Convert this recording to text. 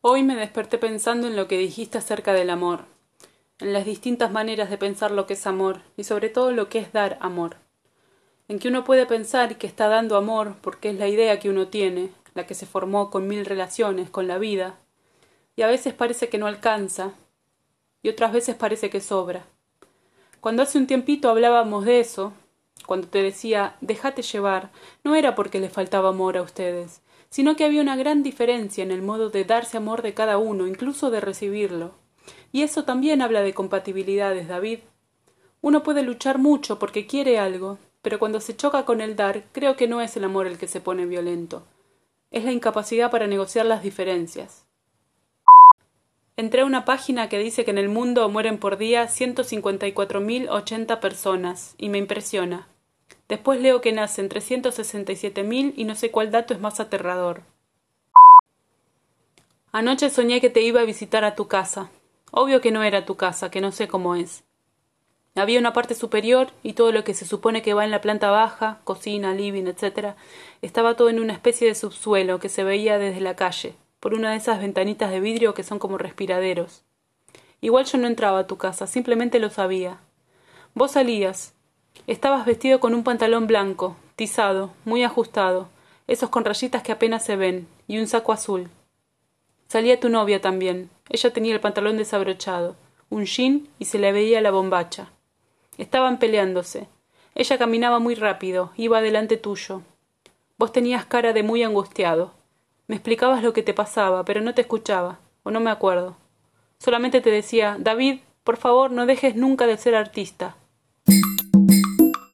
Hoy me desperté pensando en lo que dijiste acerca del amor, en las distintas maneras de pensar lo que es amor y sobre todo lo que es dar amor, en que uno puede pensar que está dando amor porque es la idea que uno tiene, la que se formó con mil relaciones, con la vida, y a veces parece que no alcanza, y otras veces parece que sobra. Cuando hace un tiempito hablábamos de eso, cuando te decía déjate llevar, no era porque le faltaba amor a ustedes, sino que había una gran diferencia en el modo de darse amor de cada uno, incluso de recibirlo. Y eso también habla de compatibilidades, David. Uno puede luchar mucho porque quiere algo, pero cuando se choca con el dar, creo que no es el amor el que se pone violento. Es la incapacidad para negociar las diferencias. Entré a una página que dice que en el mundo mueren por día ciento cincuenta y cuatro mil ochenta personas, y me impresiona. Después leo que nacen trescientos sesenta y siete mil y no sé cuál dato es más aterrador. Anoche soñé que te iba a visitar a tu casa. Obvio que no era tu casa, que no sé cómo es. Había una parte superior y todo lo que se supone que va en la planta baja, cocina, living, etc., estaba todo en una especie de subsuelo que se veía desde la calle por una de esas ventanitas de vidrio que son como respiraderos. Igual yo no entraba a tu casa, simplemente lo sabía. Vos salías. Estabas vestido con un pantalón blanco, tizado, muy ajustado, esos con rayitas que apenas se ven, y un saco azul. Salía tu novia también. Ella tenía el pantalón desabrochado, un jean y se le veía la bombacha. Estaban peleándose. Ella caminaba muy rápido, iba delante tuyo. Vos tenías cara de muy angustiado. Me explicabas lo que te pasaba, pero no te escuchaba, o no me acuerdo. Solamente te decía David, por favor, no dejes nunca de ser artista.